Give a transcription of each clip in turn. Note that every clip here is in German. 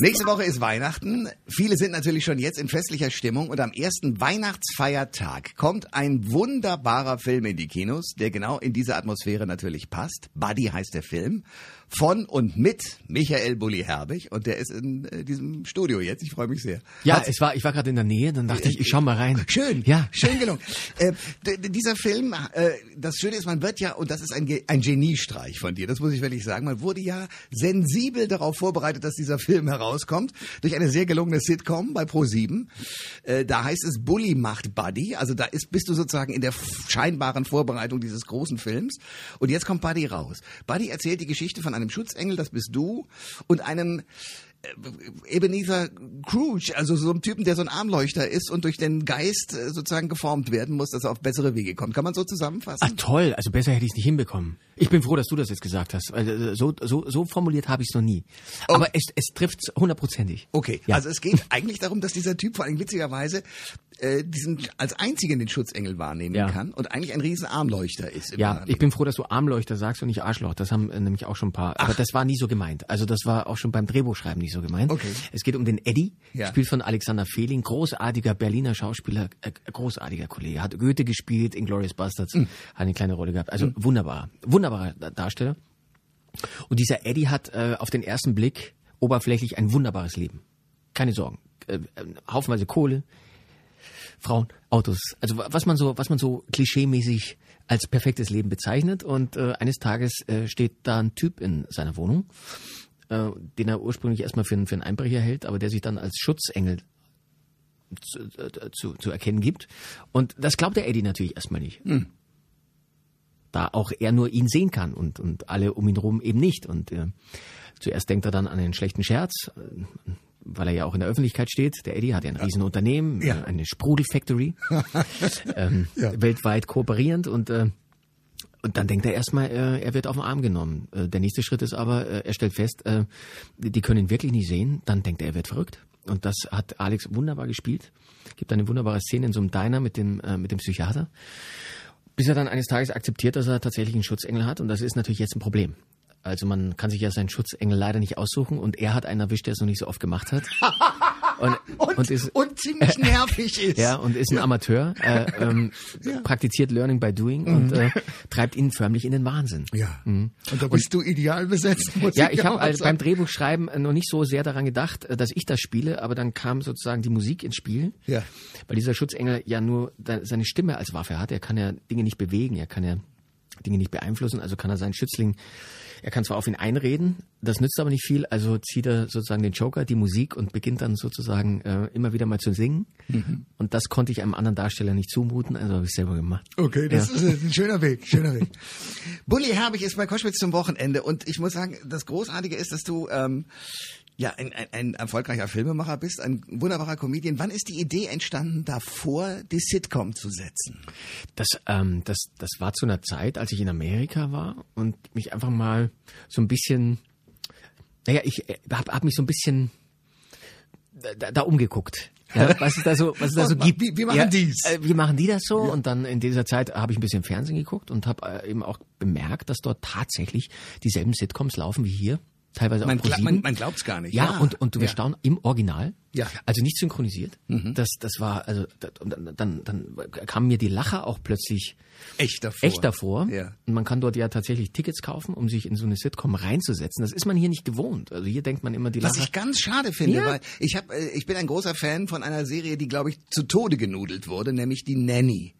Nächste Woche ist Weihnachten. Viele sind natürlich schon jetzt in festlicher Stimmung und am ersten Weihnachtsfeiertag kommt ein wunderbarer Film in die Kinos, der genau in diese Atmosphäre natürlich passt. Buddy heißt der Film. Von und mit Michael Bulli Herbig und der ist in äh, diesem Studio jetzt. Ich freue mich sehr. Ja, Hat- es war, ich war gerade in der Nähe, dann dachte ich, ich schau mal rein. Schön, Ja. schön gelungen. äh, dieser Film, äh, das Schöne ist, man wird ja, und das ist ein, Ge- ein Geniestreich von dir, das muss ich wirklich sagen, man wurde ja sensibel darauf vorbereitet, dass dieser Film herauskommt, durch eine sehr gelungene Sitcom bei Pro7. Äh, da heißt es Bully macht Buddy, also da ist, bist du sozusagen in der scheinbaren Vorbereitung dieses großen Films. Und jetzt kommt Buddy raus. Buddy erzählt die Geschichte von einem Schutzengel, das bist du, und einem Ebenezer Scrooge, also so einem Typen, der so ein Armleuchter ist und durch den Geist äh, sozusagen geformt werden muss, dass er auf bessere Wege kommt. Kann man so zusammenfassen? Ah, toll, also besser hätte ich es nicht hinbekommen. Ich bin froh, dass du das jetzt gesagt hast. weil, äh, So, so, so formuliert habe ich es noch nie. Aber es, es trifft hundertprozentig. Okay, Ja. also es geht eigentlich darum, dass dieser Typ vor allem witzigerweise äh, diesen als einzigen den Schutzengel wahrnehmen Ja. kann und eigentlich ein riesen Armleuchter ist. Ja, Wahren. ich bin froh, dass du Armleuchter sagst und nicht Arschloch. Das haben äh, nämlich auch schon ein paar. Aber das war nie so gemeint. Also das war auch schon beim Drehbuchschreiben nicht so gemeint. Okay. Es geht um den Eddie, Ja. gespielt von Alexander Fehling, großartiger Berliner Schauspieler, äh, großartiger Kollege. Hat Goethe gespielt, in Glorious Bastards, Mhm. hat eine kleine Rolle gehabt. Also wunderbar, wunderbarer Da- Darsteller. Und dieser Eddie hat äh, auf den ersten Blick oberflächlich ein wunderbares Leben. Keine Sorgen. Äh, äh, haufenweise Kohle, Frauen, Autos, also wa- was man so, was man so klischeemäßig als perfektes Leben bezeichnet. Und äh, eines Tages äh, steht da ein Typ in seiner Wohnung, äh, den er ursprünglich erstmal für, einen- für einen Einbrecher hält, aber der sich dann als Schutzengel zu, äh, zu, zu erkennen gibt. Und das glaubt der Eddie natürlich erstmal nicht. Da auch er nur ihn sehen kann und, und alle um ihn rum eben nicht. Und äh, zuerst denkt er dann an einen schlechten Scherz, äh, weil er ja auch in der Öffentlichkeit steht. Der Eddie hat ja ein Riesenunternehmen, Ja. eine Sprudelfactory, ähm, weltweit kooperierend und äh, und dann denkt er erstmal, äh, er wird auf den Arm genommen. Äh, der nächste Schritt ist aber, äh, er stellt fest, die können ihn wirklich nicht sehen. Dann denkt er, er wird verrückt. Und das hat Alex wunderbar gespielt. Gibt eine wunderbare Szene in so einem Diner mit dem, mit dem Psychiater. Bis er dann eines Tages akzeptiert, dass er tatsächlich einen Schutzengel hat. Und das ist natürlich jetzt ein Problem. Also man kann sich ja seinen Schutzengel leider nicht aussuchen. Und er hat einen erwischt, der es noch nicht so oft gemacht hat. Und, und, und ist, und ziemlich nervig ist. ja, und ist ein Amateur, äh, ähm, praktiziert Learning by Doing und äh, treibt ihn förmlich in den Wahnsinn. Ja. Und da bist du ideal besetzt. Ja, ich auch habe also beim Drehbuchschreiben äh, noch nicht so sehr daran gedacht, äh, dass ich das spiele, aber dann kam sozusagen die Musik ins Spiel, Ja. weil dieser Schutzengel ja nur seine Stimme als Waffe hat. Er kann ja Dinge nicht bewegen, er kann ja Dinge nicht beeinflussen, also kann er seinen Schützling, er kann zwar auf ihn einreden, das nützt aber nicht viel, also zieht er sozusagen den Joker, die Musik und beginnt dann sozusagen äh, immer wieder mal zu singen. Mhm. Und das konnte ich einem anderen Darsteller nicht zumuten, also habe ich selber gemacht. Okay, das ist ein schöner Weg, schöner Weg. Bulli Herbig ist bei Koschwitz zum Wochenende und ich muss sagen, das Großartige ist, dass du ähm, ja ein, ein, ein erfolgreicher Filmemacher bist, ein wunderbarer Comedian. Wann ist die Idee entstanden, davor die Sitcom zu setzen? Das, ähm, das, das war zu einer Zeit, als ich in Amerika war und mich einfach mal so ein bisschen, naja, ich äh, hab, hab mich so ein bisschen da, da umgeguckt. Ja, was es da so, was es da so gibt. wie- wie machen ja, die's? Äh, wie machen die das so? Und dann in dieser Zeit habe ich ein bisschen Fernsehen geguckt und habe äh, eben auch bemerkt, dass dort tatsächlich dieselben Sitcoms laufen wie hier. Teilweise Man, auch ProSieben. man, man glaubt's gar nicht. Ja, und, und du wirst ja. staunen, im Original. Ja. Mhm. Also nicht synchronisiert. Das, das war, also, das, und dann, dann, dann kamen mir die Lacher auch plötzlich echt davor. echt davor. Ja. Und man kann dort ja tatsächlich Tickets kaufen, um sich in so eine Sitcom reinzusetzen. Das ist man hier nicht gewohnt. Also hier denkt man immer die Was Lacher. ich ganz schade finde, Ja. weil ich hab, äh, ich bin ein großer Fan von einer Serie, die glaube ich zu Tode genudelt wurde, nämlich die Nanny.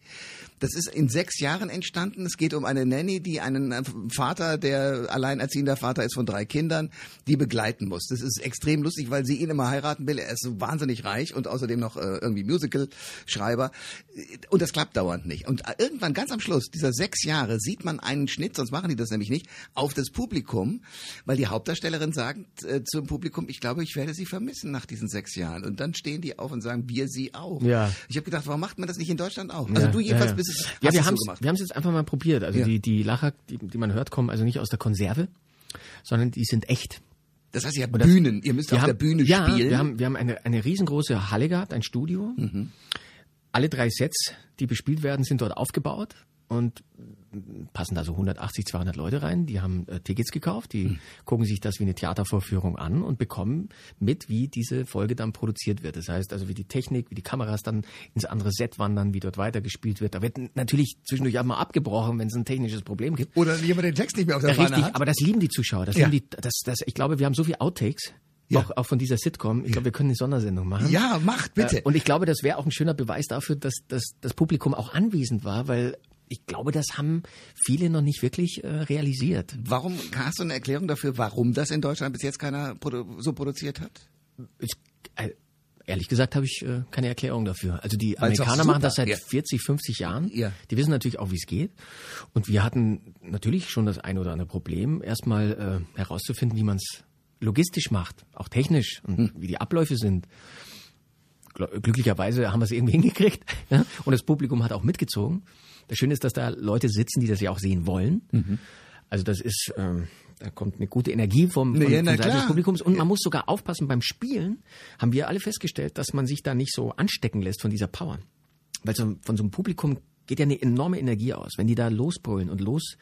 Das ist in sechs Jahren entstanden. Es geht um eine Nanny, die einen äh, Vater, der alleinerziehender Vater ist von drei Kindern, die begleiten muss. Das ist extrem lustig, weil sie ihn immer heiraten will. Er ist so wahnsinnig reich und außerdem noch äh, irgendwie Musical-Schreiber. Und das klappt dauernd nicht. Und äh, irgendwann ganz am Schluss dieser sechs Jahre sieht man einen Schnitt, sonst machen die das nämlich nicht, auf das Publikum, weil die Hauptdarstellerin sagt äh, zum Publikum, ich glaube, ich werde sie vermissen nach diesen sechs Jahren. Und dann stehen die auf und sagen, wir sie auch. Ja. Ich habe gedacht, warum macht man das nicht in Deutschland auch? Also Ja, du jedenfalls ja, ja. bist Ja, wir haben so es gemacht. wir haben's jetzt einfach mal probiert. Also Ja. die, die Lacher, die, die man hört, kommen also nicht aus der Konserve, sondern die sind echt. Das heißt, ihr habt das- Bühnen, ihr müsst auf haben, der Bühne ja, spielen. Mhm. Wir haben, wir haben eine, eine riesengroße Halle gehabt, ein Studio. Alle drei Sets, die bespielt werden, sind dort aufgebaut. Und passen da so 180, 200 Leute rein, die haben äh, Tickets gekauft, die mhm. gucken sich das wie eine Theatervorführung an und bekommen mit, wie diese Folge dann produziert wird. Das heißt also, wie die Technik, wie die Kameras dann ins andere Set wandern, wie dort weitergespielt wird. Da wird natürlich zwischendurch auch mal abgebrochen, wenn es ein technisches Problem gibt. Oder jemand den Text nicht mehr auf der ja, Richtig, hat. aber das lieben die Zuschauer. Das ja. lieben die, das, das, ich glaube, wir haben so viele Outtakes, ja. Auch, auch von dieser Sitcom. Ich glaube, wir können eine Sondersendung machen. Ja, macht bitte. Äh, und ich glaube, das wäre auch ein schöner Beweis dafür, dass, dass das Publikum auch anwesend war, weil ich glaube, das haben viele noch nicht wirklich äh, realisiert. Warum hast du eine Erklärung dafür, warum das in Deutschland bis jetzt keiner produ so produziert hat? Ich, äh, ehrlich gesagt habe ich äh, keine Erklärung dafür. Also die Amerikaner machen das seit ja. 40, 50 Jahren. Ja. Die wissen natürlich auch, wie es geht. Und wir hatten natürlich schon das ein oder andere Problem, erstmal äh, herauszufinden, wie man es logistisch macht, auch technisch und hm. wie die Abläufe sind glücklicherweise haben wir es irgendwie hingekriegt. Ja? Und das Publikum hat auch mitgezogen. Das Schöne ist, dass da Leute sitzen, die das ja auch sehen wollen. Mhm. Also das ist, ähm, da kommt eine gute Energie vom, vom, ja, Seite des Publikums. Und man muss sogar aufpassen beim Spielen, haben wir alle festgestellt, dass man sich da nicht so anstecken lässt von dieser Power. Weil so, von so einem Publikum geht ja eine enorme Energie aus. Wenn die da losbrüllen und los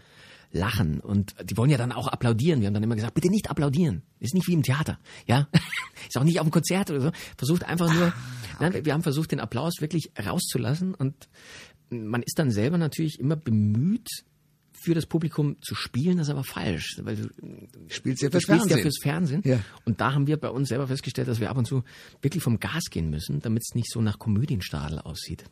lachen und die wollen ja dann auch applaudieren. Wir haben dann immer gesagt, bitte nicht applaudieren. Ist nicht wie im Theater, ja. Ist auch nicht auf dem Konzert oder so. Versucht einfach nur, ah, okay. wir haben versucht, den Applaus wirklich rauszulassen und man ist dann selber natürlich immer bemüht, für das Publikum zu spielen, das ist aber falsch, weil du spielst ja fürs du spielst Fernsehen. Ja fürs Fernsehen. Ja. Und da haben wir bei uns selber festgestellt, dass wir ab und zu wirklich vom Gas gehen müssen, damit es nicht so nach Komödienstadel aussieht.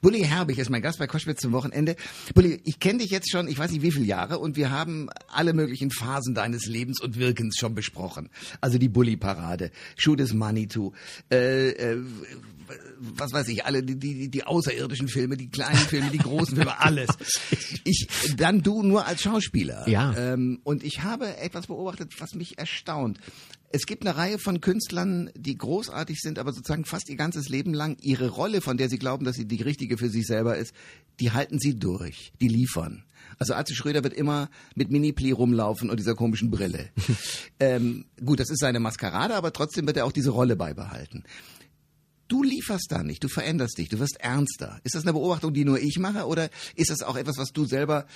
Bully Herbig ist mein Gast bei Koschwitz zum Wochenende. Bully, ich kenne dich jetzt schon, ich weiß nicht wie viele Jahre, und wir haben alle möglichen Phasen deines Lebens und Wirkens schon besprochen. Also die Bully-Parade, Shoot is Money to, äh, äh, was weiß ich, alle die, die, die außerirdischen Filme, die kleinen Filme, die großen Filme, alles. Ich, dann du nur als Schauspieler. Ja. Ähm, und ich habe etwas beobachtet, was mich erstaunt. Es gibt eine Reihe von Künstlern, die großartig sind, aber sozusagen fast ihr ganzes Leben lang ihre Rolle, von der sie glauben, dass sie die richtige für sich selber ist, die halten sie durch, die liefern. Also Arze Schröder wird immer mit Mini-Pli rumlaufen und dieser komischen Brille. ähm, gut, das ist seine Maskerade, aber trotzdem wird er auch diese Rolle beibehalten. Du lieferst da nicht, du veränderst dich, du wirst ernster. Ist das eine Beobachtung, die nur ich mache oder ist das auch etwas, was du selber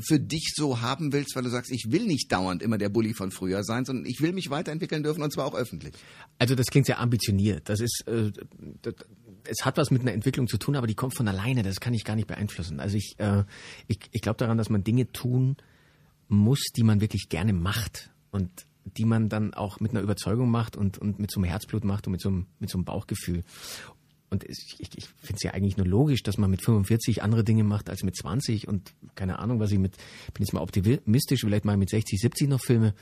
für dich so haben willst, weil du sagst, ich will nicht dauernd immer der Bully von früher sein, sondern ich will mich weiterentwickeln dürfen und zwar auch öffentlich. Also das klingt sehr ambitioniert. Das ist, äh, das, es hat was mit einer Entwicklung zu tun, aber die kommt von alleine. Das kann ich gar nicht beeinflussen. Also ich, äh, ich, ich glaube daran, dass man Dinge tun muss, die man wirklich gerne macht und die man dann auch mit einer Überzeugung macht und, und mit so einem Herzblut macht und mit so einem, mit so einem Bauchgefühl. Und ich, ich, ich finde es ja eigentlich nur logisch, dass man mit 45 andere Dinge macht als mit 20 und keine Ahnung, was ich mit, bin jetzt mal optimistisch, vielleicht mal mit 60, 70 noch Filme.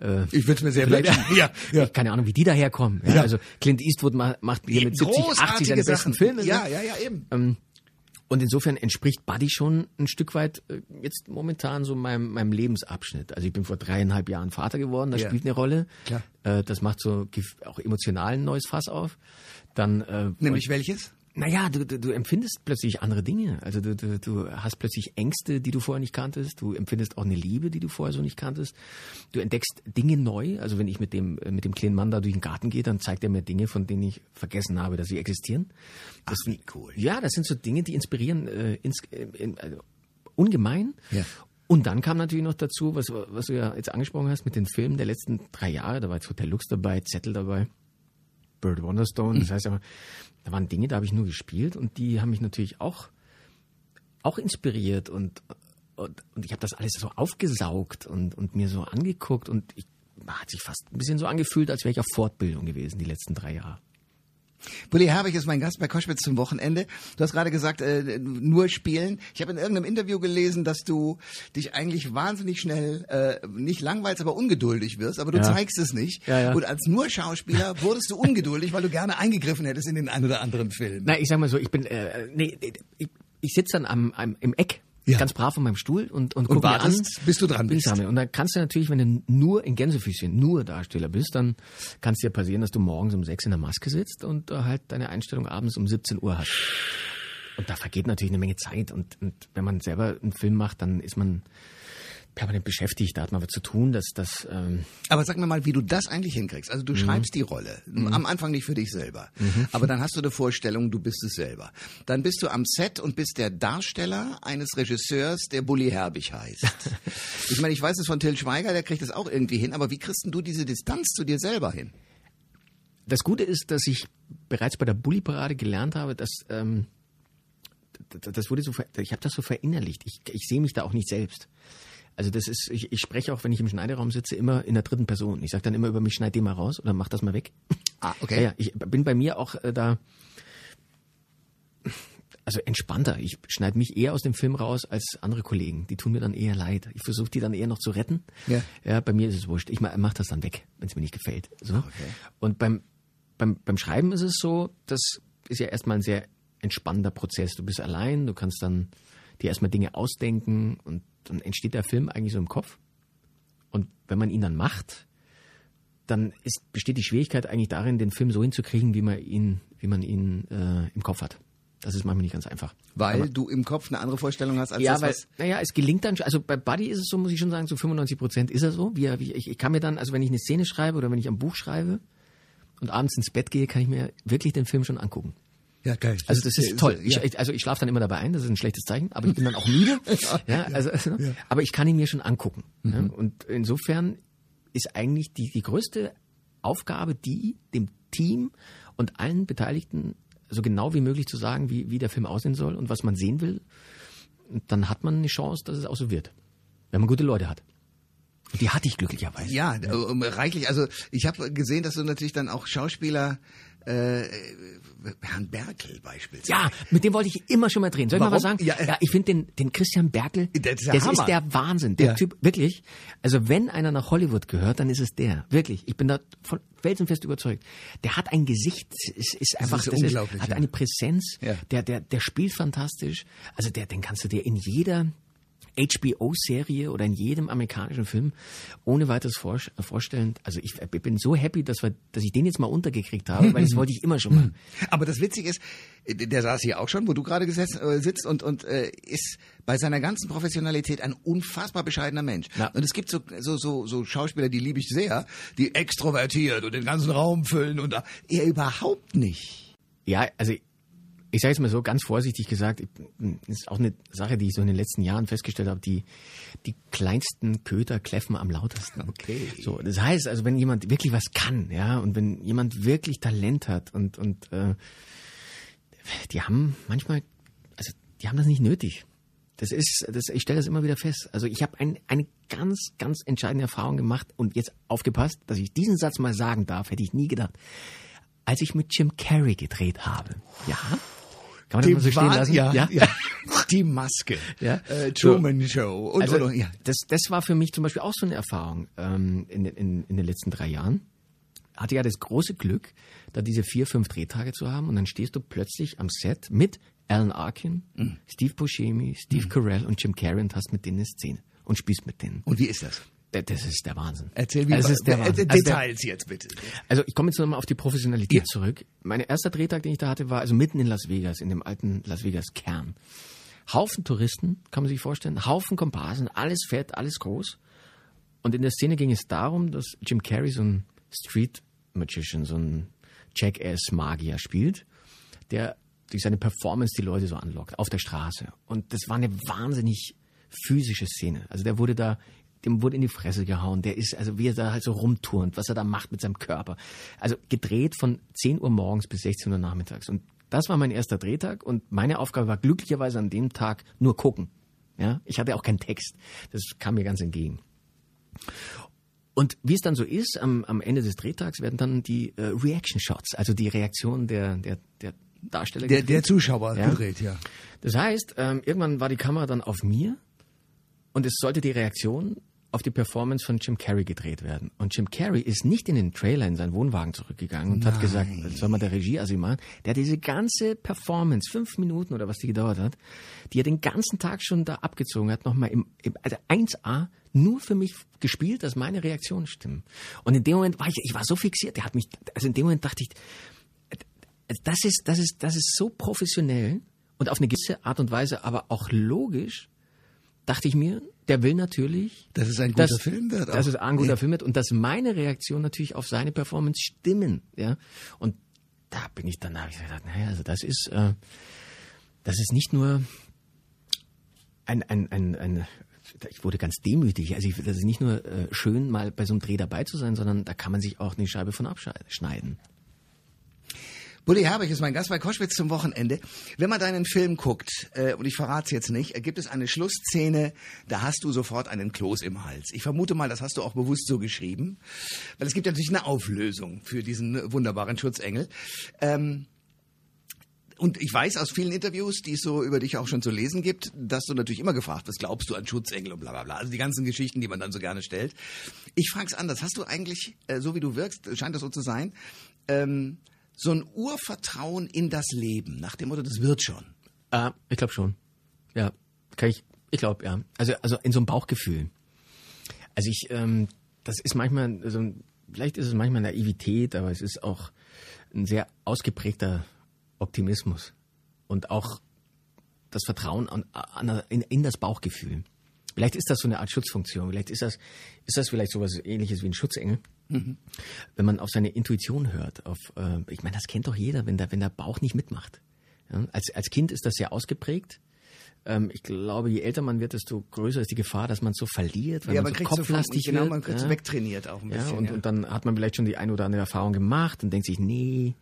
Äh, ich würde mir sehr wünschen. Ja, ja. Ich, keine Ahnung, wie die daherkommen. Ja, ja. Also Clint Eastwood macht, hier mit 70, 80 seine besten Filme. Ja, ne? ja, ja, eben. Ähm, und insofern entspricht Buddy schon ein Stück weit äh, jetzt momentan so meinem, meinem Lebensabschnitt. Also ich bin vor dreieinhalb Jahren Vater geworden, das ja. spielt eine Rolle. Klar. Äh, das macht so auch emotional ein neues Fass auf. Dann, äh, Nämlich welches? Naja, du, du, du empfindest plötzlich andere Dinge. Also du, du, du hast plötzlich Ängste, die du vorher nicht kanntest. Du empfindest auch eine Liebe, die du vorher so nicht kanntest. Du entdeckst Dinge neu. Also wenn ich mit dem, mit dem kleinen Mann da durch den Garten gehe, dann zeigt er mir Dinge, von denen ich vergessen habe, dass sie existieren. Das Ach, wie cool. Ja, das sind so Dinge, die inspirieren äh, ins, äh, in, also, ungemein. Ja. Und dann kam natürlich noch dazu, was, was du ja jetzt angesprochen hast, mit den Filmen der letzten drei Jahre. Da war jetzt Hotel Lux dabei, Zettel dabei. Bird Wonderstone. Das heißt aber, da waren Dinge, da habe ich nur gespielt und die haben mich natürlich auch, auch inspiriert und, und, und ich habe das alles so aufgesaugt und, und mir so angeguckt und ich, hat sich fast ein bisschen so angefühlt, als wäre ich auf Fortbildung gewesen die letzten drei Jahre. Bulli Herbig ist mein Gast bei Koschwitz zum Wochenende. Du hast gerade gesagt, äh, nur spielen. Ich habe in irgendeinem Interview gelesen, dass du dich eigentlich wahnsinnig schnell äh, nicht langweilst, aber ungeduldig wirst, aber du ja. zeigst es nicht. Ja, ja. Und als nur Schauspieler wurdest du ungeduldig, weil du gerne eingegriffen hättest in den einen oder anderen Film. Na, ich sag mal so, ich bin, äh, nee, ich, ich sitze dann am, am, im Eck ja. ganz brav von meinem Stuhl und, und, und wartest, an, bis du dran bist. Und dann kannst du natürlich, wenn du nur in Gänsefüßchen, nur Darsteller bist, dann kann es dir passieren, dass du morgens um sechs in der Maske sitzt und äh, halt deine Einstellung abends um 17 Uhr hast. Und da vergeht natürlich eine Menge Zeit. Und, und wenn man selber einen Film macht, dann ist man permanent beschäftigt, da hat man was zu tun, dass das ähm, Aber sag mir mal, wie du das eigentlich hinkriegst. Also du Mhm. schreibst die Rolle. Am Anfang nicht für dich selber. Aber dann hast du eine Vorstellung, du bist es selber. Dann bist du am Set und bist der Darsteller eines Regisseurs, der Bully Herbig heißt. ich meine, ich weiß es von Till Schweiger, der kriegt es auch irgendwie hin. Aber wie kriegst du diese Distanz zu dir selber hin? Das Gute ist, dass ich bereits bei der Bulli-Parade gelernt habe, dass ähm, das wurde so, ich habe das so verinnerlicht. Ich, ich sehe mich da auch nicht selbst. Also das ist, ich, ich spreche auch, wenn ich im Schneideraum sitze, immer in der dritten Person. Ich sage dann immer über mich, schneid den mal raus oder mach das mal weg. Ah, Ja, ja, ich bin bei mir auch äh, da, also entspannter. Ich schneide mich eher aus dem Film raus als andere Kollegen. Die tun mir dann eher leid. Ich versuche die dann eher noch zu retten. Ja. ja bei mir ist es wurscht. Ich ma- mach das dann weg, wenn es mir nicht gefällt. So. Und beim, beim, beim Schreiben ist es so, das ist ja erstmal ein sehr entspannender Prozess. Du bist allein, du kannst dann dir erstmal Dinge ausdenken und dann entsteht der Film eigentlich so im Kopf. Und wenn man ihn dann macht, dann ist, besteht die Schwierigkeit eigentlich darin, den Film so hinzukriegen, wie man ihn, wie man ihn äh, im Kopf hat. Das ist manchmal nicht ganz einfach. Weil du im Kopf eine andere Vorstellung hast als Ja, das, weil, was... naja, es gelingt dann, schon- also bei Buddy ist es so, muss ich schon sagen, zu 95 Prozent ist er so. Wie, wie ich, ich kann mir dann, also wenn ich eine Szene schreibe oder wenn ich am Buch schreibe und abends ins Bett gehe, kann ich mir wirklich den Film schon angucken. Ja, geil. Also das ist toll. Ja. Ich, also ich schlafe dann immer dabei ein, das ist ein schlechtes Zeichen, aber ich bin dann auch müde. ja, also, also, Aber ich kann ihn mir schon angucken. Ja, und insofern ist eigentlich die, die größte Aufgabe die, dem Team und allen Beteiligten so genau wie möglich zu sagen, wie, wie der Film aussehen soll und was man sehen will. Und dann hat man eine Chance, dass es auch so wird. Wenn man gute Leute hat. Und die hatte ich glücklicherweise. Ja, reichlich. Also ich habe gesehen, dass du natürlich dann auch Schauspieler, äh, Herrn Berkel beispielsweise. Ja, mit dem wollte ich immer schon mal drehen. Soll ich mal Warum? was sagen? Ja, Ja, äh, ich finde den, den Christian Berkel, Der ist der das ist der Wahnsinn. Der Ja. Typ, wirklich. Also wenn einer nach Hollywood gehört, dann ist es der. Wirklich. Ich bin da von felsenfest überzeugt. Der hat ein Gesicht, ist, ist einfach, ist unglaublich, hat ja. eine Präsenz. Ja. Der, der, der spielt fantastisch. Also der, den kannst du dir in jeder HBO-Serie oder in jedem amerikanischen Film ohne weiteres vor, vorstellen. Also ich bin so happy, dass, wir, dass ich den jetzt mal untergekriegt habe, weil das wollte ich immer schon mal. Aber das Witzige ist, äh, der saß hier auch schon, wo du gerade gesetzt, äh, sitzt und, und äh, ist bei seiner ganzen Professionalität ein unfassbar bescheidener Mensch. Ja. Und es gibt so, so, so, so Schauspieler, die liebe ich sehr, die extrovertiert und den ganzen Raum füllen und er überhaupt nicht. Ja, also ich sage jetzt mal so ganz vorsichtig gesagt, das ist auch eine Sache, die ich so in den letzten Jahren festgestellt habe, die, die kleinsten Köter kläffen am lautesten. Okay. So, das heißt also, wenn jemand wirklich was kann, ja, und wenn jemand wirklich Talent hat und, und äh, die haben manchmal, also die haben das nicht nötig. Das ist, das, ich stelle das immer wieder fest. Also ich habe ein, eine ganz, ganz entscheidende Erfahrung gemacht und jetzt aufgepasst, dass ich diesen Satz mal sagen darf, hätte ich nie gedacht. Als ich mit Jim Carrey gedreht habe. Ja. Kann man das mal so stehen lassen? Ja, ja. Die Maske. Ja. Äh, Truman Show. Und, Also, und, ja. das, das war für mich zum Beispiel auch so eine Erfahrung ähm, in, den- in, in den letzten drei Jahren. Hatte ja das große Glück, da diese vier, fünf Drehtage zu haben und dann stehst du plötzlich am Set mit Alan Arkin, Mhm. Steve Buscemi, Steve Carell und Jim Carrey und hast mit denen eine Szene und spielst mit denen. Und wie ist das? Das- Das ist der Wahnsinn. Erzähl ist der äh. Also der- Details jetzt bitte. also ich komme jetzt nochmal auf die Professionalität Ja. zurück. Mein erster Drehtag, den ich da hatte, war also mitten in Las Vegas, in dem alten Las Vegas Kern. Haufen Touristen, kann man sich vorstellen, Haufen Komparsen, alles fett, alles groß. Und in der Szene ging es darum, dass Jim Carrey so ein Street Magician, so ein Jackass-Magier spielt, der durch seine Performance die Leute so anlockt, auf der Straße. Und das war eine wahnsinnig physische Szene. Also der wurde da, dem wurde in die Fresse gehauen. Der ist, also wie er da halt so rumturnt, was er da macht mit seinem Körper. Also gedreht von 10 Uhr morgens bis 16 Uhr nachmittags. Und das war mein erster Drehtag und meine Aufgabe war glücklicherweise an dem Tag nur gucken. Ja, ich hatte auch keinen Text. Das kam mir ganz entgegen. Und wie es dann so ist, am, am Ende des Drehtags werden dann die äh, Reaction Shots, also die Reaktion der, der, der Darsteller Der, gedreht. der Zuschauer Ja. gedreht, ja. Das heißt, ähm, irgendwann war die Kamera dann auf mir und es sollte die Reaktion auf die Performance von Jim Carrey gedreht werden. Und Jim Carrey ist nicht in den Trailer in seinen Wohnwagen zurückgegangen und hat gesagt, das soll mal der Regie also machen. Der hat diese ganze Performance, fünf Minuten oder was die gedauert hat, die er den ganzen Tag schon da abgezogen hat, nochmal im, im also 1A nur für mich gespielt, dass meine Reaktionen stimmen. Und in dem Moment war ich, ich war so fixiert, der hat mich, also in dem Moment dachte ich, das ist, das ist, das ist so professionell und auf eine gewisse Art und Weise, aber auch logisch, dachte ich mir, der will natürlich, Dass es ein guter dass, Film wird. dass es ein guter Ja. Film wird und dass meine Reaktion natürlich auf seine Performance stimmen. Ja, und da bin ich dann, da habe ich gedacht, naja, also das ist, äh, das ist nicht nur ein, ein, ein, ein ich wurde ganz demütig. Also ich, das ist nicht nur äh, schön, mal bei so einem Dreh dabei zu sein, sondern da kann man sich auch eine Scheibe von abschneiden. Bulli Herbig ist mein Gast bei Koschwitz zum Wochenende. Wenn man deinen Film guckt, äh, und ich verrate es jetzt nicht, äh, gibt es eine Schlussszene, da hast du sofort einen Kloß im Hals. Ich vermute mal, das hast du auch bewusst so geschrieben, weil es gibt ja natürlich eine Auflösung für diesen wunderbaren Schutzengel. Ähm, und ich weiß aus vielen Interviews, die es so über dich auch schon zu lesen gibt, dass du natürlich immer gefragt wirst, glaubst du an Schutzengel und bla bla bla. Also die ganzen Geschichten, die man dann so gerne stellt. Ich frage es anders. Hast du eigentlich, äh, so wie du wirkst, scheint das so zu sein, ähm, so ein Urvertrauen in das Leben, nach dem Motto, das wird schon. Ah, ich glaube schon. Ja, kann ich. Ich glaube ja. Also also in so einem Bauchgefühl. Also ich, ähm, das ist manchmal so, ein- vielleicht ist es manchmal Naivität, aber es ist auch ein sehr ausgeprägter Optimismus und auch das Vertrauen an, an, in, in das Bauchgefühl. Vielleicht ist das so eine Art Schutzfunktion. Vielleicht ist das, ist das vielleicht sowas ähnliches wie ein Schutzengel. Wenn man auf seine Intuition hört, auf, äh, ich meine, das kennt doch jeder, wenn der, wenn der Bauch nicht mitmacht. Ja? Als, als Kind ist das sehr ausgeprägt. Ähm, ich glaube, je älter man wird, desto größer ist die Gefahr, dass man so verliert, weil ja, man, man so kriegt so, kopflastig genau, wird. man kriegt so ja. wegtrainiert auch ein Ja, bisschen. und, ja. und dann hat man vielleicht schon die ein oder andere Erfahrung gemacht und denkt sich, nee,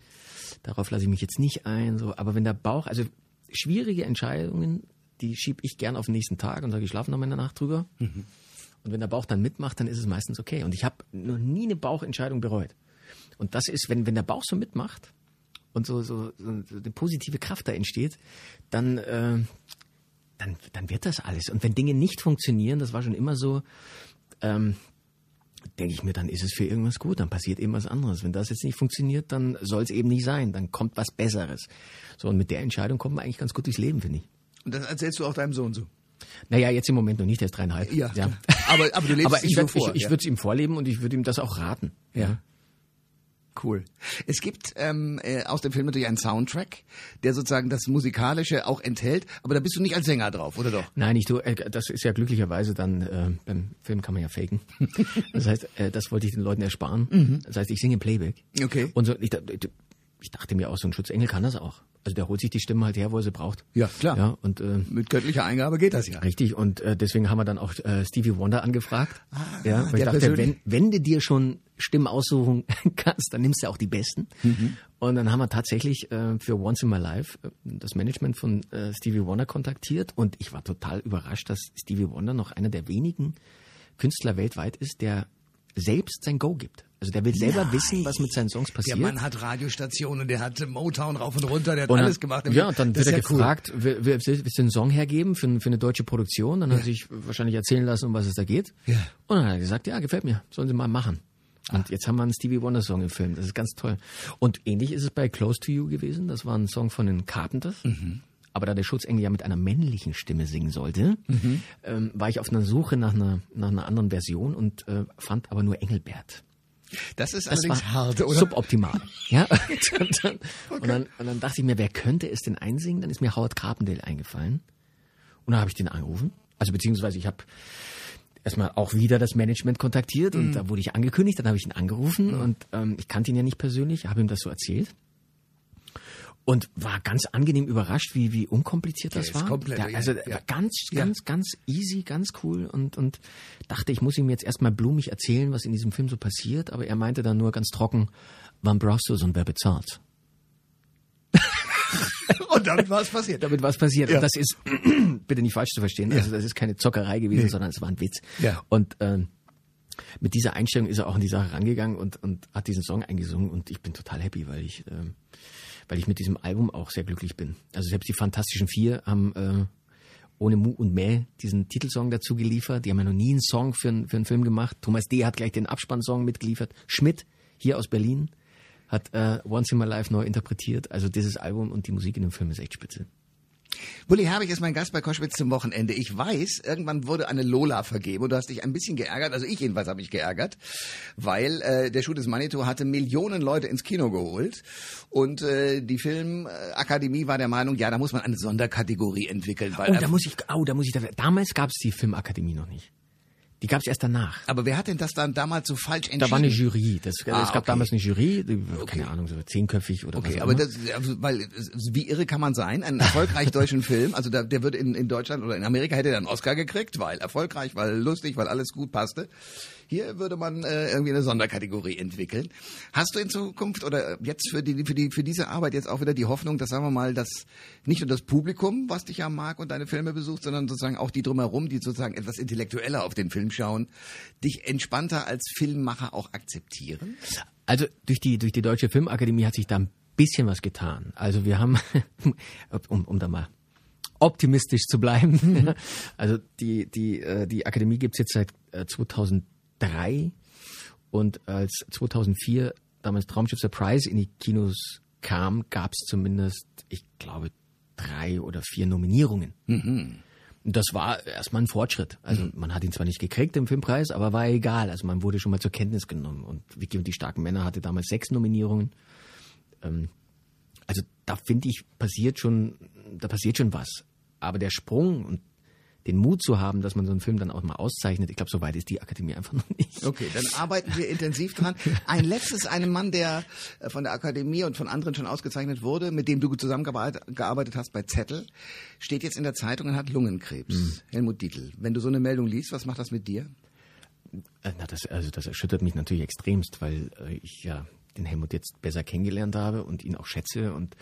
darauf lasse ich mich jetzt nicht ein. So. Aber wenn der Bauch, also schwierige Entscheidungen, die schiebe ich gern auf den nächsten Tag und sage, ich schlafe noch mal in der Nacht drüber. Und wenn der Bauch dann mitmacht, dann ist es meistens okay. Und ich habe noch nie eine Bauchentscheidung bereut. Und das ist, wenn, wenn der Bauch so mitmacht und so, so, so eine positive Kraft da entsteht, dann, äh, dann, dann wird das alles. Und wenn Dinge nicht funktionieren, das war schon immer so, ähm, denke ich mir, dann ist es für irgendwas gut, dann passiert eben was anderes. Wenn das jetzt nicht funktioniert, dann soll es eben nicht sein, dann kommt was Besseres. So, und mit der Entscheidung kommt man eigentlich ganz gut durchs Leben, finde ich. Und das erzählst du auch deinem Sohn so. Naja, jetzt im Moment noch nicht, der ist dreieinhalb. Ja, klar. Aber, aber du lebst Aber es ich, ihm würd, so vor. ich, ich ja. würde es ihm vorleben und ich würde ihm das auch raten. Ja. Cool. Es gibt ähm, äh, aus dem Film natürlich einen Soundtrack, der sozusagen das Musikalische auch enthält, aber da bist du nicht als Sänger drauf, oder doch? Nein, ich tu, äh, das ist ja glücklicherweise dann, äh, beim Film kann man ja faken. Das heißt, äh, das wollte ich den Leuten ersparen. Das heißt, ich singe Playback. Okay. Und so, ich, ich dachte mir auch, so ein Schutzengel kann das auch. Also der holt sich die Stimme halt her, wo er sie braucht. Ja, klar. Ja, und äh, Mit göttlicher Eingabe geht das ja. Richtig, und äh, deswegen haben wir dann auch äh, Stevie Wonder angefragt. ja, weil ich dachte, wenn, wenn du dir schon Stimmen aussuchen kannst, dann nimmst du auch die besten. Und dann haben wir tatsächlich äh, für Once in My Life äh, das Management von äh, Stevie Wonder kontaktiert und ich war total überrascht, dass Stevie Wonder noch einer der wenigen Künstler weltweit ist, der selbst sein Go gibt. Also der will selber wissen, was mit seinen Songs Der passiert. Mann hat Radiostationen, der hat Motown rauf und runter, der hat Und alles gemacht. Ja, und dann das wird er ja cool. gefragt, will, will, willst du einen Song hergeben für, für eine deutsche Produktion? Dann hat er sich wahrscheinlich erzählen lassen, um was es da geht. Ja. Und dann hat er gesagt, ja, gefällt mir, sollen Sie mal machen. Und jetzt haben wir einen Stevie Wonder Song im Film. Das ist ganz toll. Und ähnlich ist es bei Close to You gewesen. Das war ein Song von den Carpenters. Aber da der Schutzengel ja mit einer männlichen Stimme singen sollte, ähm, war ich auf einer Suche nach einer, nach einer anderen Version und äh, fand aber nur Engelbert. Das ist Das allerdings hart, oder? suboptimal. Ja? und, dann, und, dann, und dann dachte ich mir, wer könnte es denn einsingen? Dann ist mir Howard Carpendale eingefallen. Und dann habe ich den angerufen. Also beziehungsweise ich habe erstmal auch wieder das Management kontaktiert und da wurde ich angekündigt, dann habe ich ihn angerufen und ähm, ich kannte ihn ja nicht persönlich, habe ihm das so erzählt. Und war ganz angenehm überrascht, wie, wie unkompliziert das war. komplett, ja, also ja. war ganz, Ja. ganz, ganz easy, ganz cool und, und dachte, ich muss ihm jetzt erstmal blumig erzählen, was in diesem Film so passiert, aber er meinte dann nur ganz trocken, wann brauchst du es und wer bezahlt? Und damit war es passiert. Damit was passiert. Ja. Und das ist, bitte nicht falsch zu verstehen, also das ist keine Zockerei gewesen, Nee. sondern es war ein Witz. Ja. Und ähm, mit dieser Einstellung ist er auch in die Sache rangegangen und, und hat diesen Song eingesungen und ich bin total happy, weil ich, ähm, weil ich mit diesem Album auch sehr glücklich bin. Also selbst die Fantastischen Vier haben äh, ohne Mu und Mäh diesen Titelsong dazu geliefert. Die haben ja noch nie einen Song für, einen- für einen Film gemacht. Thomas D. hat gleich den Abspannsong mitgeliefert. Schmidt, hier aus Berlin, hat äh, Once in My Life neu interpretiert. Also dieses Album und die Musik in dem Film ist echt spitze. Bulli Herbig ist mein Gast bei Koschwitz zum Wochenende. Ich weiß, irgendwann wurde eine Lola vergeben und du hast dich ein bisschen geärgert, also ich jedenfalls habe mich geärgert, weil äh, der Schuh des Manitou hatte Millionen Leute ins Kino geholt und äh, die Filmakademie war der Meinung, ja, da muss man eine Sonderkategorie entwickeln. Weil oh, da muss ich, oh, da muss ich, damals gab es die Filmakademie noch nicht. Die gab es erst danach. Aber wer hat denn das dann damals so falsch entschieden? Da war eine Jury. Das, Ah, es gab okay. damals eine Jury, die, keine Ahnung, so zehnköpfig oder was Okay, auch aber das, also, weil also, wie irre kann man sein? Einen erfolgreich deutschen Film, also da, der wird in, in Deutschland oder in Amerika hätte er einen Oscar gekriegt, weil erfolgreich, weil lustig, weil alles gut passte. Hier würde man äh, irgendwie eine Sonderkategorie entwickeln. Hast du in Zukunft oder äh, jetzt für die für die für diese Arbeit jetzt auch wieder die Hoffnung, dass sagen wir mal, dass nicht nur das Publikum, was dich ja mag und deine Filme besucht, sondern sozusagen auch die drumherum, die sozusagen etwas intellektueller auf den Film schauen, dich entspannter als Filmmacher auch akzeptieren? Also durch die durch die Deutsche Filmakademie hat sich da ein bisschen was getan. Also wir haben um um da mal optimistisch zu bleiben. Mhm. also die die äh, die Akademie gibt's jetzt seit äh, 2000 3 und als 2004 damals Traumschiff Surprise in die Kinos kam, gab es zumindest, ich glaube, drei oder vier Nominierungen. Mhm. Das war erstmal ein Fortschritt. Also mhm. man hat ihn zwar nicht gekriegt im Filmpreis, aber war egal. Also man wurde schon mal zur Kenntnis genommen. Und Vicky und die starken Männer hatte damals sechs Nominierungen. Ähm, also da finde ich, passiert schon, da passiert schon was. Aber der Sprung, und den Mut zu haben, dass man so einen Film dann auch mal auszeichnet, ich glaube, so weit ist die Akademie einfach noch nicht. Okay, dann arbeiten wir intensiv dran. Ein letztes, einem Mann, der äh, von der Akademie und von anderen schon ausgezeichnet wurde, mit dem du zusammengearbeitet gearbeitet hast bei Zettel, steht jetzt in der Zeitung und hat Lungenkrebs. Helmut Dietl. Wenn du so eine Meldung liest, was macht das mit dir? Äh, Na, das, also das erschüttert mich natürlich extremst, weil äh, ich ja den Helmut jetzt besser kennengelernt habe und ihn auch schätze und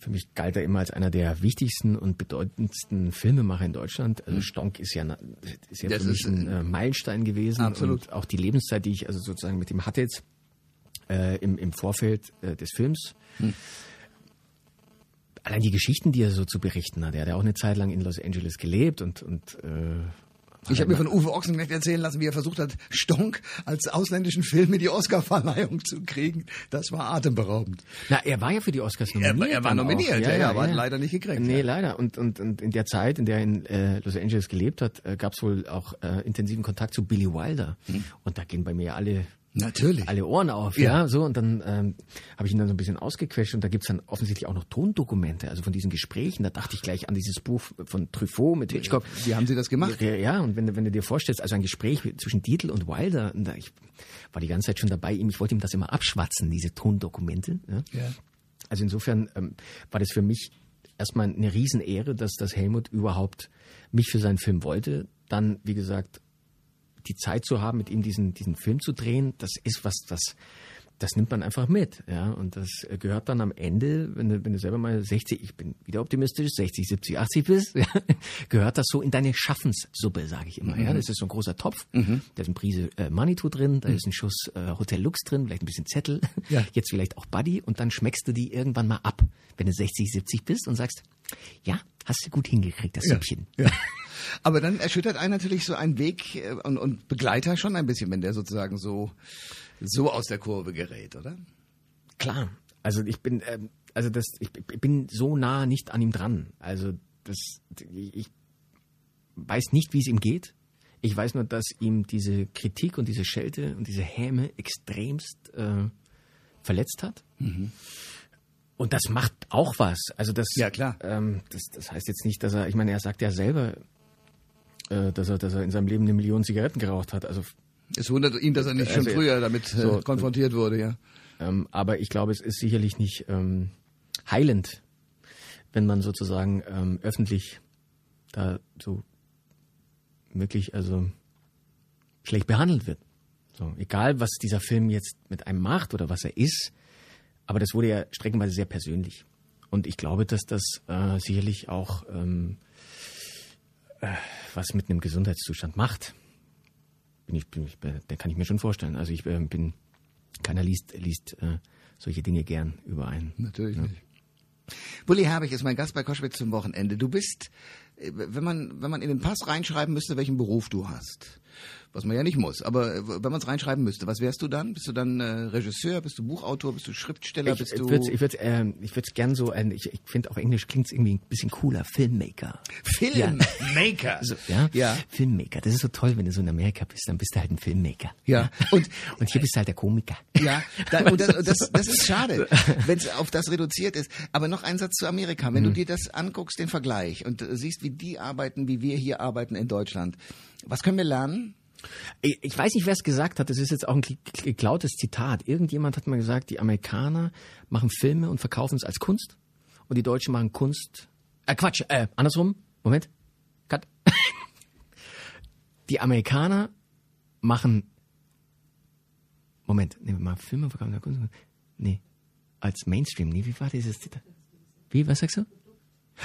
für mich galt er immer als einer der wichtigsten und bedeutendsten Filmemacher in Deutschland. Also Stonk ist ja, ist ja Das für mich ein äh, Meilenstein gewesen. Absolut. Und auch die Lebenszeit, die ich also sozusagen mit ihm hatte jetzt äh, im, im Vorfeld äh, des Films. Allein die Geschichten, die er so zu berichten hat. Er hat ja auch eine Zeit lang in Los Angeles gelebt und, und äh, Ich habe mir von Uwe Ochsenknecht erzählen lassen, wie er versucht hat, Stonk als ausländischen Film in die Oscarverleihung zu kriegen. Das war atemberaubend. Na, er war ja für die Oscars Er- nominiert. er war dann nominiert, auch. ja, ja, aber hat leider nicht gekriegt, Nee, ja. leider. Und, und, und in der Zeit, in der er in äh, Los Angeles gelebt hat, äh, gab es wohl auch äh, intensiven Kontakt zu Billy Wilder. Und da gehen bei mir alle Natürlich. alle Ohren auf, Ja. ja, so und dann ähm, habe ich ihn dann so ein bisschen ausgequetscht und da gibt's dann offensichtlich auch noch Tondokumente, also von diesen Gesprächen, da dachte ich gleich an dieses Buch von Truffaut mit Hitchcock. Wie haben Sie das gemacht? Ja, und wenn, du- wenn du dir vorstellst, also ein Gespräch zwischen Dietl und Wilder, und da, ich war die ganze Zeit schon dabei, ihm, ich wollte ihm das immer abschwatzen, diese Tondokumente. Ja. Ja. Also insofern ähm, war das für mich erstmal eine Riesenehre, dass das Helmut überhaupt mich für seinen Film wollte. Dann, wie gesagt, die Zeit zu haben, mit ihm diesen, diesen Film zu drehen, das ist was, das, das nimmt man einfach mit, ja. Und das gehört dann am Ende, wenn du, wenn du selber mal 60, ich bin wieder optimistisch, 60, 70, 80 bist, ja, gehört das so in deine Schaffenssuppe, sage ich immer. Ja, das ist so ein großer Topf. Da ist ein Prise äh, Manitou drin, da ist ein Schuss äh, Hotel Lux drin, vielleicht ein bisschen Zettel, Ja. jetzt vielleicht auch Buddy und dann schmeckst du die irgendwann mal ab, wenn du 60, 70 bist und sagst, ja, hast du gut hingekriegt, das Süppchen. Ja. Aber dann erschüttert einen natürlich so ein Weg äh, und, und Begleiter schon ein bisschen, wenn der sozusagen so, so aus der Kurve gerät, oder? Klar. Also ich bin, ähm, also das, ich, ich bin so nah nicht an ihm dran. Also das, ich weiß nicht, wie es ihm geht. Ich weiß nur, dass ihm diese Kritik und diese Schelte und diese Häme extremst äh, verletzt hat. Und das macht auch was. Also das, Ja, klar. Ähm, das, das heißt jetzt nicht, dass er, ich meine, er sagt ja selber, äh, dass er, dass er in seinem Leben eine Million Zigaretten geraucht hat. Also Es wundert ihn, dass er nicht schon Also, früher damit äh, so, konfrontiert wurde, ja. Ähm, aber ich glaube, es ist sicherlich nicht ähm, heilend, wenn man sozusagen ähm, öffentlich da so wirklich also schlecht behandelt wird. So, egal, was dieser Film jetzt mit einem macht oder was er ist, aber das wurde ja streckenweise sehr persönlich. Und ich glaube, dass das äh, sicherlich auch ähm, äh, was mit einem Gesundheitszustand macht. Bin ich, bin ich, da kann ich mir schon vorstellen. Also ich äh, bin, keiner liest, liest äh, solche Dinge gern über einen. Natürlich nicht. Bulli Herbig ist mein Gast bei Koschwitz zum Wochenende. Du bist, äh, wenn man, wenn man in den Pass reinschreiben müsste, welchen Beruf du hast, Was man ja nicht muss. Aber äh, wenn man es reinschreiben müsste, was wärst du dann? Bist du dann äh, Regisseur? Bist du Buchautor? Bist du Schriftsteller? Ich, bist ich du würde ich würd, ähm, ich würd's gern so, ein, ich, ich finde auf Englisch klingt's irgendwie ein bisschen cooler, Filmmaker. Filmmaker? So, ja? Ja. Filmmaker. Das ist so toll, wenn du so in Amerika bist, dann bist du halt ein Filmmaker. Ja. Und, und hier bist du halt der Komiker. Ja, da, und das, das, das ist schade, wenn es auf das reduziert ist. Aber noch ein Satz zu Amerika. Wenn du dir das anguckst, den Vergleich, und äh, siehst, wie die arbeiten, wie wir hier arbeiten in Deutschland, was können wir lernen? Ich, weiß nicht, wer es gesagt hat. Das ist jetzt auch ein gek- geklautes Zitat. Irgendjemand hat mal gesagt, die Amerikaner machen Filme und verkaufen es als Kunst. Und die Deutschen machen Kunst. Äh, Quatsch, äh, andersrum. Moment. Cut. Die Amerikaner machen. Moment, nehmen wir mal Filme und verkaufen als Kunst. Nee. Als Mainstream. Nee, wie war dieses Zitat? Wie, was sagst du?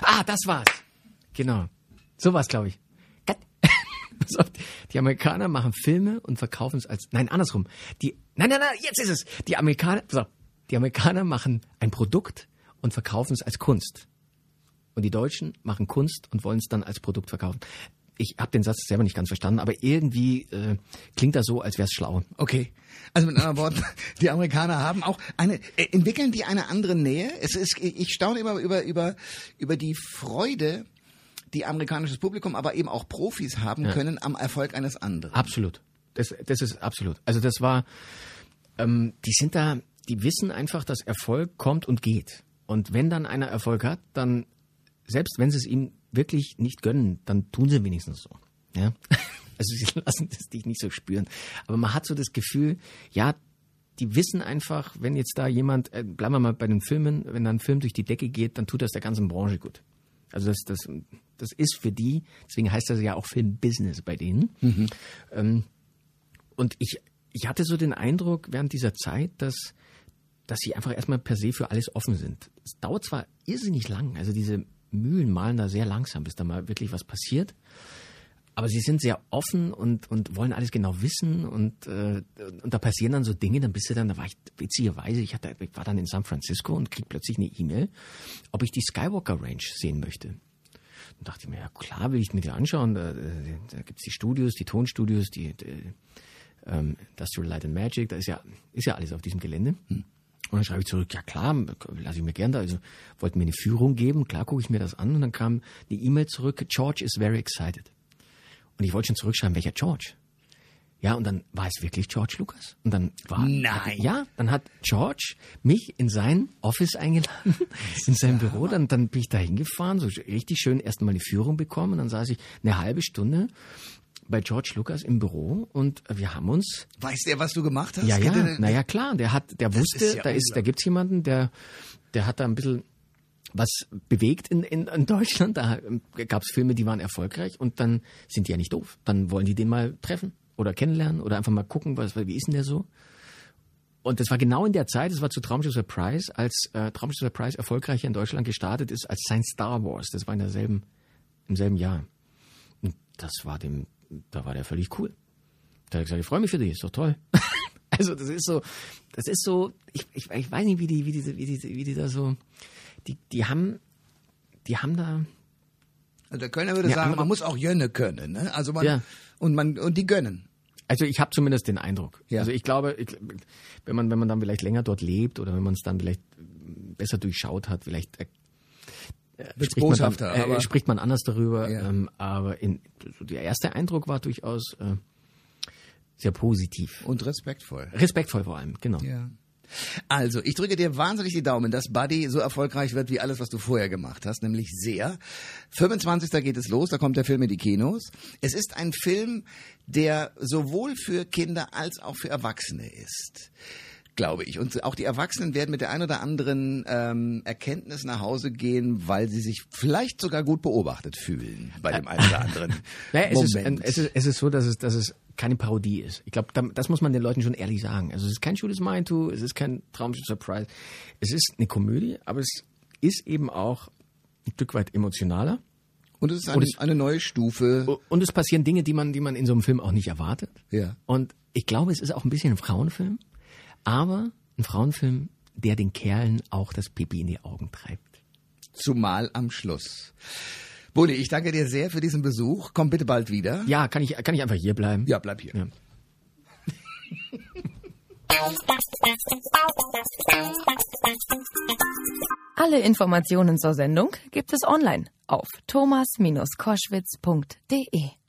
Ah, das war's. Genau. So war's, glaube ich. Pass auf, die Amerikaner machen Filme und verkaufen es als. Nein, andersrum. Die. Nein, nein, nein, jetzt ist es. Die Amerikaner. Pass auf, die Amerikaner machen ein Produkt und verkaufen es als Kunst. Und die Deutschen machen Kunst und wollen es dann als Produkt verkaufen. Ich habe den Satz selber nicht ganz verstanden, aber irgendwie äh, klingt das so, als wäre es schlau. Okay. Also mit anderen Worten, die Amerikaner haben auch eine, äh, entwickeln die eine andere Nähe? Es ist, ich staune immer über, über, über die Freude, die amerikanisches Publikum, aber eben auch Profis haben können am Erfolg eines anderen. Absolut. Das, das ist absolut. Also das war, ähm, die sind da, die wissen einfach, dass Erfolg kommt und geht. Und wenn dann einer Erfolg hat, dann, selbst wenn sie es ihm wirklich nicht gönnen, dann tun sie wenigstens so. Ja? Also sie lassen das dich nicht so spüren. Aber man hat so das Gefühl, ja, die wissen einfach, wenn jetzt da jemand, äh, bleiben wir mal bei den Filmen, wenn da ein Film durch die Decke geht, dann tut das der ganzen Branche gut. Also das, das, das ist für die, deswegen heißt das ja auch Filmbusiness bei denen. Ähm, und ich, ich hatte so den Eindruck während dieser Zeit, dass, dass sie einfach erstmal per se für alles offen sind. Es dauert zwar irrsinnig lang, also diese Mühlen malen da sehr langsam, bis da mal wirklich was passiert. Aber sie sind sehr offen und, und wollen alles genau wissen und, äh, und da passieren dann so Dinge, dann bist du dann, da war ich witzigerweise, ich, hatte, ich war dann in San Francisco und krieg plötzlich eine E-Mail, ob ich die Skywalker Range sehen möchte. Dann dachte ich mir, ja klar, will ich mir die anschauen. Da, da gibt's die Studios, die Tonstudios, die, die ähm, Industrial Light and Magic, da ist ja, ist ja alles auf diesem Gelände. Und dann schreibe ich zurück, ja klar, lasse ich mir gern da. Also wollten mir eine Führung geben, klar gucke ich mir das an. Und dann kam eine E-Mail zurück, George is very excited. Und ich wollte schon zurückschreiben, welcher George? Ja, und dann war es wirklich George Lucas. Und dann war Nein. ja, dann hat George mich in sein Office eingeladen, in sein Büro. Dann, dann bin ich da hingefahren, so richtig schön erst mal eine Führung bekommen. Und dann saß ich eine halbe Stunde bei George Lucas im Büro und wir haben uns Weiß der, was du gemacht hast? ja, ja, der- naja, klar, der hat, der wusste, ist ja da ist, da gibt's jemanden, der, der hat da ein bisschen was bewegt in, in, in Deutschland. Da gab's Filme, die waren erfolgreich und dann sind die ja nicht doof. Dann wollen die den mal treffen oder kennenlernen oder einfach mal gucken, was, wie ist denn der so? Und das war genau in der Zeit, das war zu Traumschiff Surprise, als äh, Traumschiff Surprise erfolgreicher in Deutschland gestartet ist als sein Star Wars. Das war in derselben, im selben Jahr. Und das war dem, da war der völlig cool. Da hat er gesagt, ich freue mich für dich, ist doch toll. also das ist so, das ist so, ich, ich, ich weiß nicht, wie die, wie die, wie die, wie die da so, die, die haben, die haben da, Also der Kölner würde Ja, sagen, man muss auch Jönne können. Ne? Also man, Ja. Und man und die gönnen. also ich habe zumindest den Eindruck. Ja. Also ich glaube, ich, wenn man, wenn man dann vielleicht länger dort lebt oder wenn man es dann vielleicht besser durchschaut hat, vielleicht äh, spricht man, boshafter, dann, äh, spricht man anders darüber. Ja. Ähm, aber in, so der erste Eindruck war durchaus äh, sehr positiv. Und respektvoll. Respektvoll vor allem, genau. Ja. Also, ich drücke dir wahnsinnig die Daumen, dass Buddy so erfolgreich wird wie alles, was du vorher gemacht hast, nämlich sehr. 25. geht es los, da kommt der Film in die Kinos. Es ist ein Film, der sowohl für Kinder als auch für Erwachsene ist. Glaube ich. Und auch die Erwachsenen werden mit der ein oder anderen ähm, Erkenntnis nach Hause gehen, weil sie sich vielleicht sogar gut beobachtet fühlen bei dem einen oder anderen Naja, es, ist, Moment. ein- es, ist, es ist so, dass es, dass es keine Parodie ist. Ich glaube, das muss man den Leuten schon ehrlich sagen. Also es ist kein Shoot is Mine to, es ist kein Traumschiff Surprise. Es ist eine Komödie, aber es ist eben auch ein Stück weit emotionaler. Und es ist eine, es- eine neue Stufe. Und es passieren Dinge, die man, die man in so einem Film auch nicht erwartet. Ja. Und ich glaube, es ist auch ein bisschen ein Frauenfilm, aber ein Frauenfilm, der den Kerlen auch das Pipi in die Augen treibt. Zumal am Schluss. Bulli, ich danke dir sehr für diesen Besuch. Komm bitte bald wieder. Ja, kann ich, kann ich einfach hier bleiben? Ja, bleib hier. Ja. Alle Informationen zur Sendung gibt es online auf thomas-koschwitz.de.